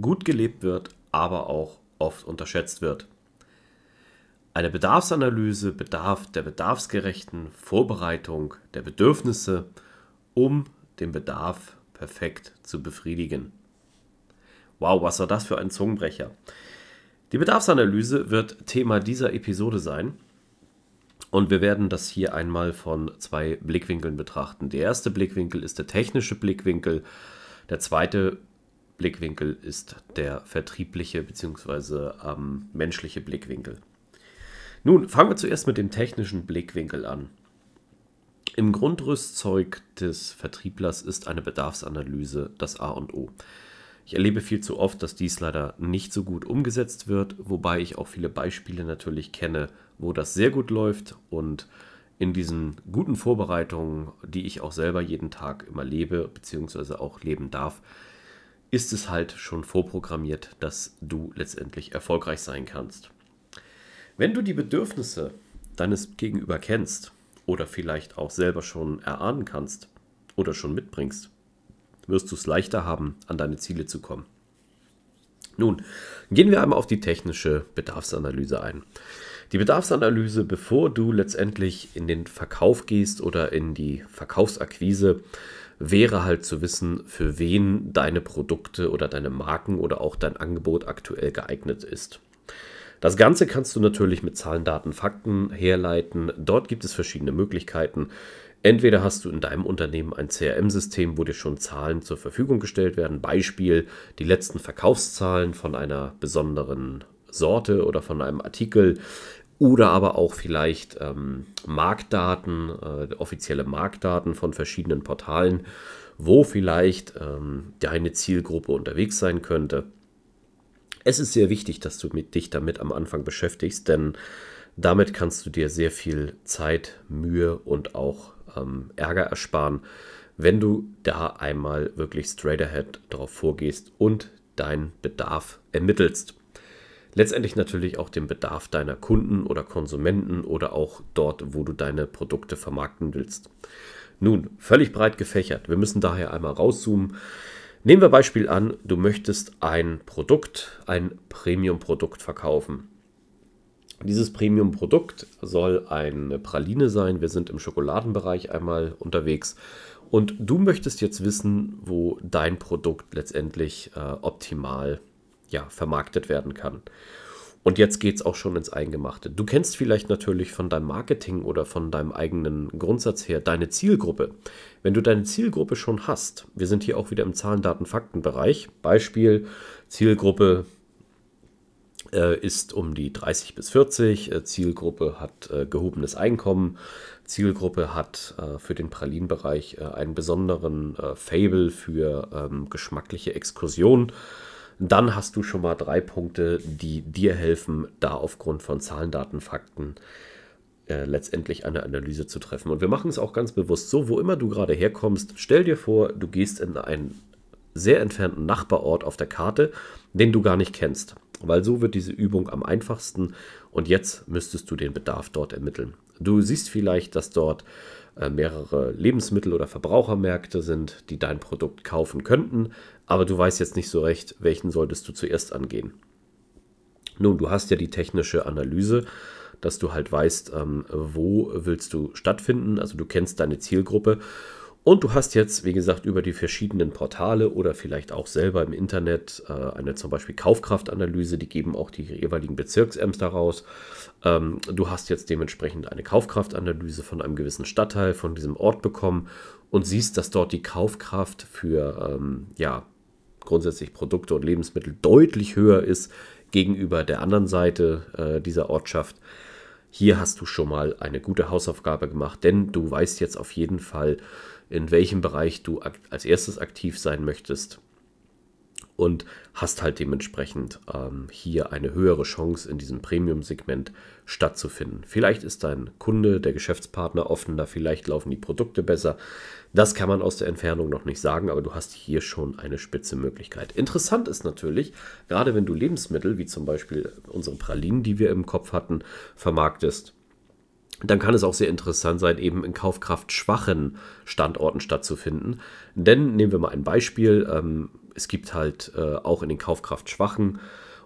gut gelebt wird, aber auch oft unterschätzt wird. Eine Bedarfsanalyse bedarf der bedarfsgerechten Vorbereitung der Bedürfnisse, um den Bedarf perfekt zu befriedigen. Wow, was war das für ein Zungenbrecher? Die Bedarfsanalyse wird Thema dieser Episode sein und wir werden das hier einmal von zwei Blickwinkeln betrachten. Der erste Blickwinkel ist der technische Blickwinkel, der zweite Blickwinkel ist der vertriebliche bzw. Ähm, menschliche Blickwinkel. Nun, fangen wir zuerst mit dem technischen Blickwinkel an. Im Grundrüstzeug des Vertrieblers ist eine Bedarfsanalyse das A und O. Ich erlebe viel zu oft, dass dies leider nicht so gut umgesetzt wird, wobei ich auch viele Beispiele natürlich kenne, wo das sehr gut läuft und in diesen guten Vorbereitungen, die ich auch selber jeden Tag immer lebe bzw. auch leben darf, ist es halt schon vorprogrammiert, dass du letztendlich erfolgreich sein kannst. Wenn du die Bedürfnisse deines Gegenüber kennst oder vielleicht auch selber schon erahnen kannst oder schon mitbringst, wirst du es leichter haben, an deine Ziele zu kommen. Nun, gehen wir einmal auf die technische Bedarfsanalyse ein. Die Bedarfsanalyse, bevor du letztendlich in den Verkauf gehst oder in die Verkaufsakquise, wäre halt zu wissen, für wen deine Produkte oder deine Marken oder auch dein Angebot aktuell geeignet ist. Das Ganze kannst du natürlich mit Zahlen, Daten, Fakten herleiten. Dort gibt es verschiedene Möglichkeiten. Entweder hast du in deinem Unternehmen ein CRM-System, wo dir schon Zahlen zur Verfügung gestellt werden. Beispiel die letzten Verkaufszahlen von einer besonderen Sorte oder von einem Artikel oder aber auch vielleicht ähm, Marktdaten, äh, offizielle Marktdaten von verschiedenen Portalen, wo vielleicht ähm, deine Zielgruppe unterwegs sein könnte. Es ist sehr wichtig, dass du mit, dich damit am Anfang beschäftigst, denn damit kannst du dir sehr viel Zeit, Mühe und auch ähm, Ärger ersparen, wenn du da einmal wirklich straight ahead darauf vorgehst und deinen Bedarf ermittelst letztendlich natürlich auch dem Bedarf deiner Kunden oder Konsumenten oder auch dort, wo du deine Produkte vermarkten willst. Nun, völlig breit gefächert. Wir müssen daher einmal rauszoomen. Nehmen wir Beispiel an, du möchtest ein Produkt, ein Premium-Produkt verkaufen. Dieses Premium-Produkt soll eine Praline sein. Wir sind im Schokoladenbereich einmal unterwegs. Und du möchtest jetzt wissen, wo dein Produkt letztendlich äh, optimal ja, vermarktet werden kann. Und jetzt geht es auch schon ins Eingemachte. Du kennst vielleicht natürlich von deinem Marketing oder von deinem eigenen Grundsatz her deine Zielgruppe. Wenn du deine Zielgruppe schon hast, wir sind hier auch wieder im Zahlen, Daten, Fakten-Bereich. Beispiel: Zielgruppe äh, ist um die 30 bis 40, äh, Zielgruppe hat äh, gehobenes Einkommen, Zielgruppe hat äh, für den Pralinenbereich äh, einen besonderen Fable für ähm, geschmackliche Exkursionen dann hast du schon mal drei Punkte, die dir helfen, da aufgrund von Zahlen, Daten, Fakten äh, letztendlich eine Analyse zu treffen. Und wir machen es auch ganz bewusst so, wo immer du gerade herkommst, stell dir vor, du gehst in einen sehr entfernten Nachbarort auf der Karte, den du gar nicht kennst. Weil so wird diese Übung am einfachsten und jetzt müsstest du den Bedarf dort ermitteln. Du siehst vielleicht, dass dort mehrere Lebensmittel- oder Verbrauchermärkte sind, die dein Produkt kaufen könnten, aber du weißt jetzt nicht so recht, welchen solltest du zuerst angehen. Nun, du hast ja die technische Analyse, dass du halt weißt, ähm, wo willst du stattfinden, also du kennst deine Zielgruppe und du hast jetzt, wie gesagt, über die verschiedenen Portale oder vielleicht auch selber im Internet äh, eine zum Beispiel Kaufkraftanalyse, die geben auch die jeweiligen Bezirksämter raus. Ähm, du hast jetzt dementsprechend eine Kaufkraftanalyse von einem gewissen Stadtteil, von diesem Ort bekommen und siehst, dass dort die Kaufkraft für ähm, ja, grundsätzlich Produkte und Lebensmittel deutlich höher ist gegenüber der anderen Seite äh, dieser Ortschaft. Hier hast du schon mal eine gute Hausaufgabe gemacht, denn du weißt jetzt auf jeden Fall, in welchem Bereich du als erstes aktiv sein möchtest. und hast halt dementsprechend ähm, hier eine höhere Chance in diesem Premium-Segment stattzufinden. Vielleicht ist dein Kunde, der Geschäftspartner offener, vielleicht laufen die Produkte besser. Das kann man aus der Entfernung noch nicht sagen, aber du hast hier schon eine spitze Möglichkeit. Interessant ist natürlich, gerade wenn du Lebensmittel, wie zum Beispiel unsere Pralinen, die wir im Kopf hatten, vermarktest, dann kann es auch sehr interessant sein, eben in kaufkraftschwachen Standorten stattzufinden. Denn nehmen wir mal ein Beispiel. Ähm, es gibt halt äh, auch in den kaufkraftschwachen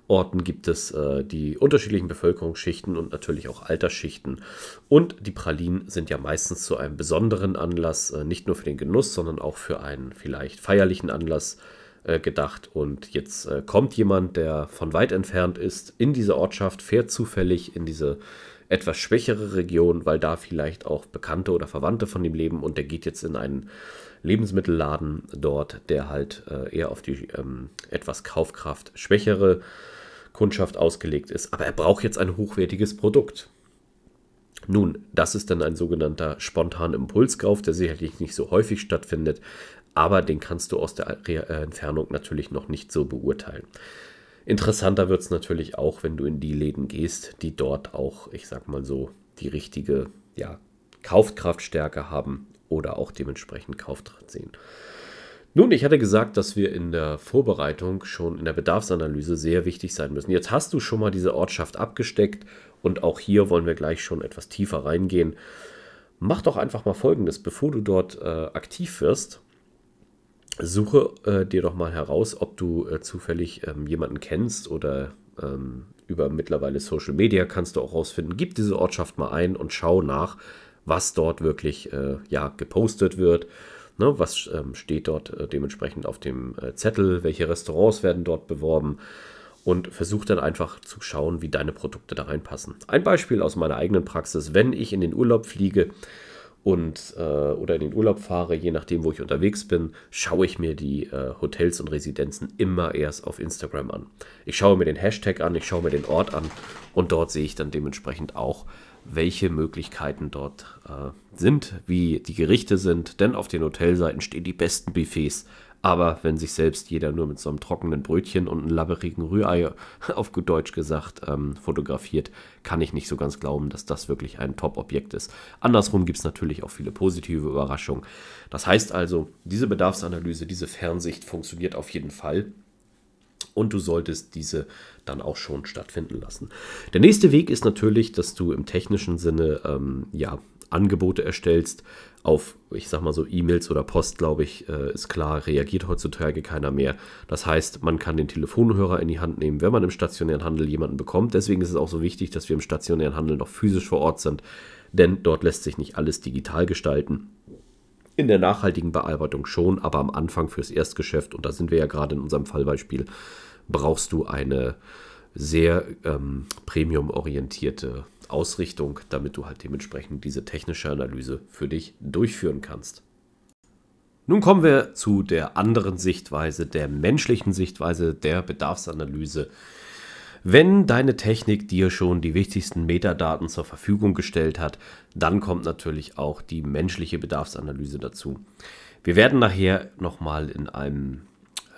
Orten gibt es äh, die unterschiedlichen Bevölkerungsschichten und natürlich auch Altersschichten. Und die Pralinen sind ja meistens zu einem besonderen Anlass, äh, nicht nur für den Genuss, sondern auch für einen vielleicht feierlichen Anlass äh, gedacht. Und jetzt äh, kommt jemand, der von weit entfernt ist, in diese Ortschaft, fährt zufällig in diese etwas schwächere Region, weil da vielleicht auch Bekannte oder Verwandte von ihm leben und der geht jetzt in einen Lebensmittelladen dort, der halt äh, eher auf die ähm, etwas Kaufkraft schwächere Kundschaft ausgelegt ist. Aber er braucht jetzt ein hochwertiges Produkt. Nun, das ist dann ein sogenannter spontaner Impulskauf, der sicherlich nicht so häufig stattfindet, aber den kannst du aus der äh, Entfernung natürlich noch nicht so beurteilen. Interessanter wird es natürlich auch, wenn du in die Läden gehst, die dort auch, ich sag mal so, die richtige ja, Kaufkraftstärke haben oder auch dementsprechend Kaufkraft sehen. Nun, ich hatte gesagt, dass wir in der Vorbereitung schon in der Bedarfsanalyse sehr wichtig sein müssen. Jetzt hast du schon mal diese Ortschaft abgesteckt und auch hier wollen wir gleich schon etwas tiefer reingehen. Mach doch einfach mal folgendes, bevor du dort äh, aktiv wirst, suche äh, dir doch mal heraus, ob du äh, zufällig ähm, jemanden kennst oder ähm, über mittlerweile Social Media kannst du auch rausfinden. Gib diese Ortschaft mal ein und schau nach, was dort wirklich äh, ja, gepostet wird. Ne, was ähm, steht dort äh, dementsprechend auf dem äh, Zettel? Welche Restaurants werden dort beworben? Und versuch dann einfach zu schauen, wie deine Produkte da reinpassen. Ein Beispiel aus meiner eigenen Praxis: Wenn ich in den Urlaub fliege, und äh, oder in den Urlaub fahre, je nachdem, wo ich unterwegs bin, schaue ich mir die äh, Hotels und Residenzen immer erst auf Instagram an. Ich schaue mir den Hashtag an, ich schaue mir den Ort an und dort sehe ich dann dementsprechend auch, welche Möglichkeiten dort äh, sind, wie die Gerichte sind, denn auf den Hotelseiten stehen die besten Buffets aber wenn sich selbst jeder nur mit so einem trockenen Brötchen und einem labberigen Rührei, auf gut Deutsch gesagt, ähm, fotografiert, kann ich nicht so ganz glauben, dass das wirklich ein Top-Objekt ist. Andersrum gibt es natürlich auch viele positive Überraschungen. Das heißt also, diese Bedarfsanalyse, diese Fernsicht funktioniert auf jeden Fall. Und du solltest diese dann auch schon stattfinden lassen. Der nächste Weg ist natürlich, dass du im technischen Sinne ähm, ja, Angebote erstellst. Auf, ich sag mal so, E-Mails oder Post, glaube ich, äh, ist klar, reagiert heutzutage keiner mehr. Das heißt, man kann den Telefonhörer in die Hand nehmen, wenn man im stationären Handel jemanden bekommt. Deswegen ist es auch so wichtig, dass wir im stationären Handel noch physisch vor Ort sind, denn dort lässt sich nicht alles digital gestalten. In der nachhaltigen Bearbeitung schon, aber am Anfang fürs Erstgeschäft, und da sind wir ja gerade in unserem Fallbeispiel, brauchst du eine sehr ähm, premium-orientierte Ausrichtung, damit du halt dementsprechend diese technische Analyse für dich durchführen kannst. Nun kommen wir zu der anderen Sichtweise, der menschlichen Sichtweise der Bedarfsanalyse. Wenn deine Technik dir schon die wichtigsten Metadaten zur Verfügung gestellt hat, dann kommt natürlich auch die menschliche Bedarfsanalyse dazu. Wir werden nachher nochmal in einem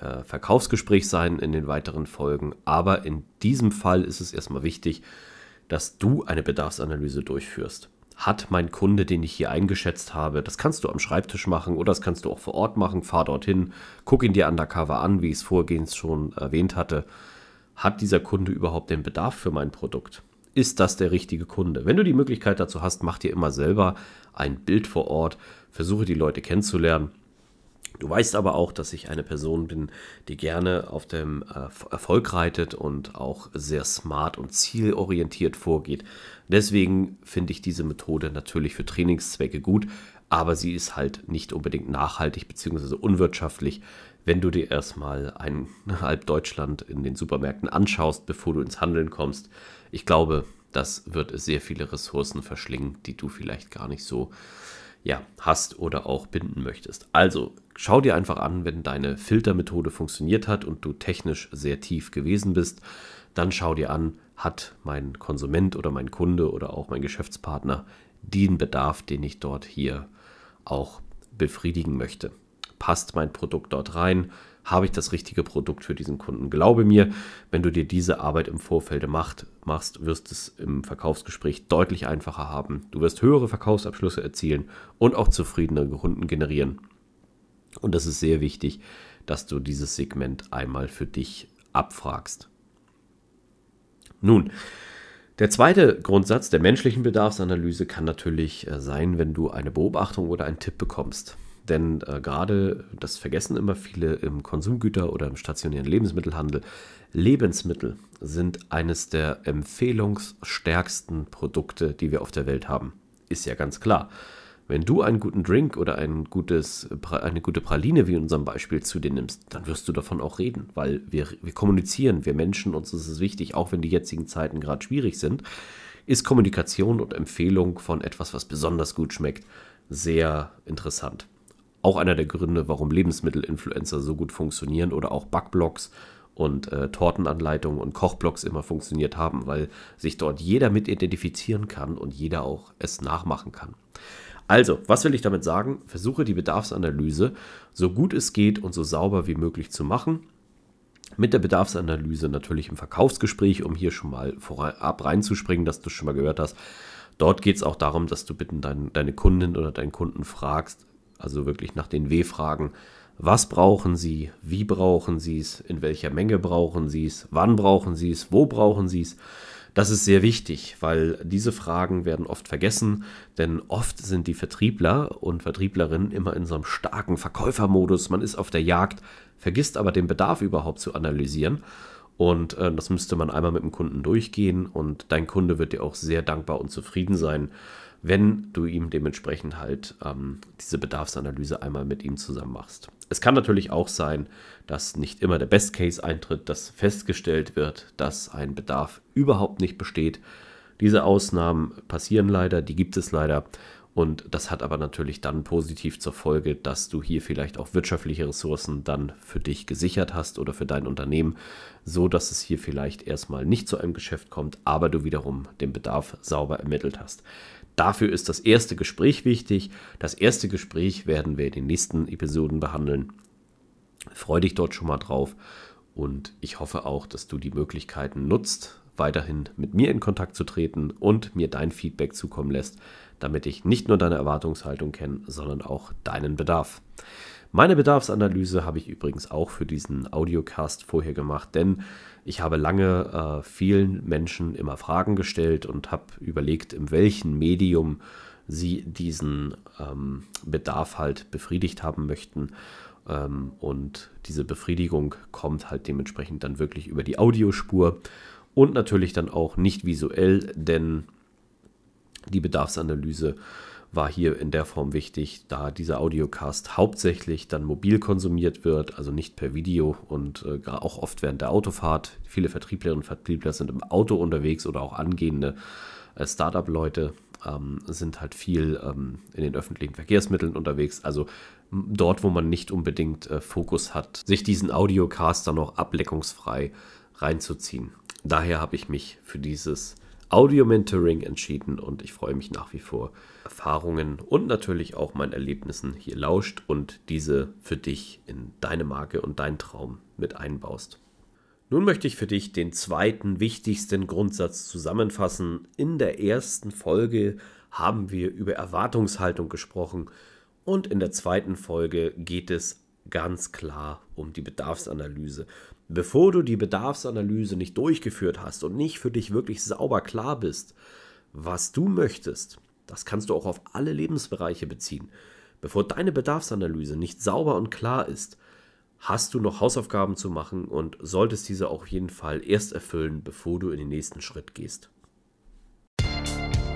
äh, Verkaufsgespräch sein in den weiteren Folgen, aber in diesem Fall ist es erstmal wichtig, dass du eine Bedarfsanalyse durchführst. Hat mein Kunde, den ich hier eingeschätzt habe, das kannst du am Schreibtisch machen oder das kannst du auch vor Ort machen, fahr dorthin, guck ihn dir undercover an, wie ich es vorgehends schon erwähnt hatte. Hat dieser Kunde überhaupt den Bedarf für mein Produkt? Ist das der richtige Kunde? Wenn du die Möglichkeit dazu hast, mach dir immer selber ein Bild vor Ort, versuche die Leute kennenzulernen Du weißt aber auch, dass ich eine Person bin, die gerne auf dem äh, Erfolg reitet und auch sehr smart und zielorientiert vorgeht. Deswegen finde ich diese Methode natürlich für Trainingszwecke gut, aber sie ist halt nicht unbedingt nachhaltig bzw. unwirtschaftlich, wenn du dir erstmal ein halb Deutschland in den Supermärkten anschaust, bevor du ins Handeln kommst. Ich glaube, das wird sehr viele Ressourcen verschlingen, die du vielleicht gar nicht so ja, hast oder auch binden möchtest. Also schau dir einfach an, wenn deine Filtermethode funktioniert hat und du technisch sehr tief gewesen bist, dann schau dir an, hat mein Konsument oder mein Kunde oder auch mein Geschäftspartner den Bedarf, den ich dort hier auch befriedigen möchte. Passt mein Produkt dort rein? Habe ich das richtige Produkt für diesen Kunden. Glaube mir, wenn du dir diese Arbeit im Vorfeld macht, machst, wirst es im Verkaufsgespräch deutlich einfacher haben. Du wirst höhere Verkaufsabschlüsse erzielen und auch zufriedene Kunden generieren. Und das ist sehr wichtig, dass du dieses Segment einmal für dich abfragst. Nun, der zweite Grundsatz der menschlichen Bedarfsanalyse kann natürlich äh, sein, wenn du eine Beobachtung oder einen Tipp bekommst. Denn äh, gerade, das vergessen immer viele im Konsumgüter- oder im stationären Lebensmittelhandel, Lebensmittel sind eines der empfehlungsstärksten Produkte, die wir auf der Welt haben. Ist ja ganz klar. Wenn du einen guten Drink oder ein gutes, eine gute Praline, wie in unserem Beispiel, zu dir nimmst, dann wirst du davon auch reden, weil wir, wir kommunizieren, wir Menschen, uns ist es wichtig, auch wenn die jetzigen Zeiten gerade schwierig sind, ist Kommunikation und Empfehlung von etwas, was besonders gut schmeckt, sehr interessant. Auch einer der Gründe, warum Lebensmittelinfluencer so gut funktionieren oder auch Backblogs und äh, Tortenanleitungen und Kochblogs immer funktioniert haben, weil sich dort jeder mit identifizieren kann und jeder auch es nachmachen kann. Also, was will ich damit sagen? Versuche die Bedarfsanalyse so gut es geht und so sauber wie möglich zu machen. Mit der Bedarfsanalyse natürlich im Verkaufsgespräch, um hier schon mal vorab reinzuspringen, dass du schon mal gehört hast. Dort geht es auch darum, dass du bitten dein, deine Kundin oder deinen Kunden fragst, also wirklich nach den W-Fragen. Was brauchen sie? Wie brauchen sie es? In welcher Menge brauchen sie es? Wann brauchen sie es? Wo brauchen sie es? Das ist sehr wichtig, weil diese Fragen werden oft vergessen, denn oft sind die Vertriebler und Vertrieblerinnen immer in so einem starken Verkäufermodus. Man ist auf der Jagd, vergisst aber den Bedarf überhaupt zu analysieren. Und äh, das müsste man einmal mit dem Kunden durchgehen und dein Kunde wird dir auch sehr dankbar und zufrieden sein, wenn du ihm dementsprechend halt ähm, diese Bedarfsanalyse einmal mit ihm zusammen machst. Es kann natürlich auch sein, dass nicht immer der Best Case eintritt, dass festgestellt wird, dass ein Bedarf überhaupt nicht besteht. Diese Ausnahmen passieren leider, die gibt es leider. Und das hat aber natürlich dann positiv zur Folge, dass du hier vielleicht auch wirtschaftliche Ressourcen dann für dich gesichert hast oder für dein Unternehmen, so dass es hier vielleicht erstmal nicht zu einem Geschäft kommt, aber du wiederum den Bedarf sauber ermittelt hast. Dafür ist das erste Gespräch wichtig. Das erste Gespräch werden wir in den nächsten Episoden behandeln. Freue dich dort schon mal drauf und ich hoffe auch, dass du die Möglichkeiten nutzt, weiterhin mit mir in Kontakt zu treten und mir dein Feedback zukommen lässt, damit ich nicht nur deine Erwartungshaltung kenne, sondern auch deinen Bedarf. Meine Bedarfsanalyse habe ich übrigens auch für diesen Audiocast vorher gemacht, denn ich habe lange äh, vielen Menschen immer Fragen gestellt und habe überlegt, in welchem Medium sie diesen ähm, Bedarf halt befriedigt haben möchten. Ähm, und diese Befriedigung kommt halt dementsprechend dann wirklich über die Audiospur und natürlich dann auch nicht visuell, denn die Bedarfsanalyse war hier in der Form wichtig, da dieser Audiocast hauptsächlich dann mobil konsumiert wird, also nicht per Video und äh, auch oft während der Autofahrt. Viele Vertrieblerinnen und Vertriebler sind im Auto unterwegs oder auch angehende äh, Startup-Leute ähm, sind halt viel ähm, in den öffentlichen Verkehrsmitteln unterwegs. Also dort, wo man nicht unbedingt äh, Fokus hat, sich diesen Audiocast dann noch ableckungsfrei reinzuziehen. Daher habe ich mich für dieses Audio-Mentoring entschieden und ich freue mich nach wie vor, Erfahrungen und natürlich auch meinen Erlebnissen hier lauscht und diese für dich in deine Marke und deinen Traum mit einbaust. Nun möchte ich für dich den zweiten wichtigsten Grundsatz zusammenfassen. In der ersten Folge haben wir über Erwartungshaltung gesprochen und in der zweiten Folge geht es ganz klar um die Bedarfsanalyse. Bevor du die Bedarfsanalyse nicht durchgeführt hast und nicht für dich wirklich sauber klar bist, was du möchtest, das kannst du auch auf alle Lebensbereiche beziehen. Bevor deine Bedarfsanalyse nicht sauber und klar ist, hast du noch Hausaufgaben zu machen und solltest diese auf jeden Fall erst erfüllen, bevor du in den nächsten Schritt gehst.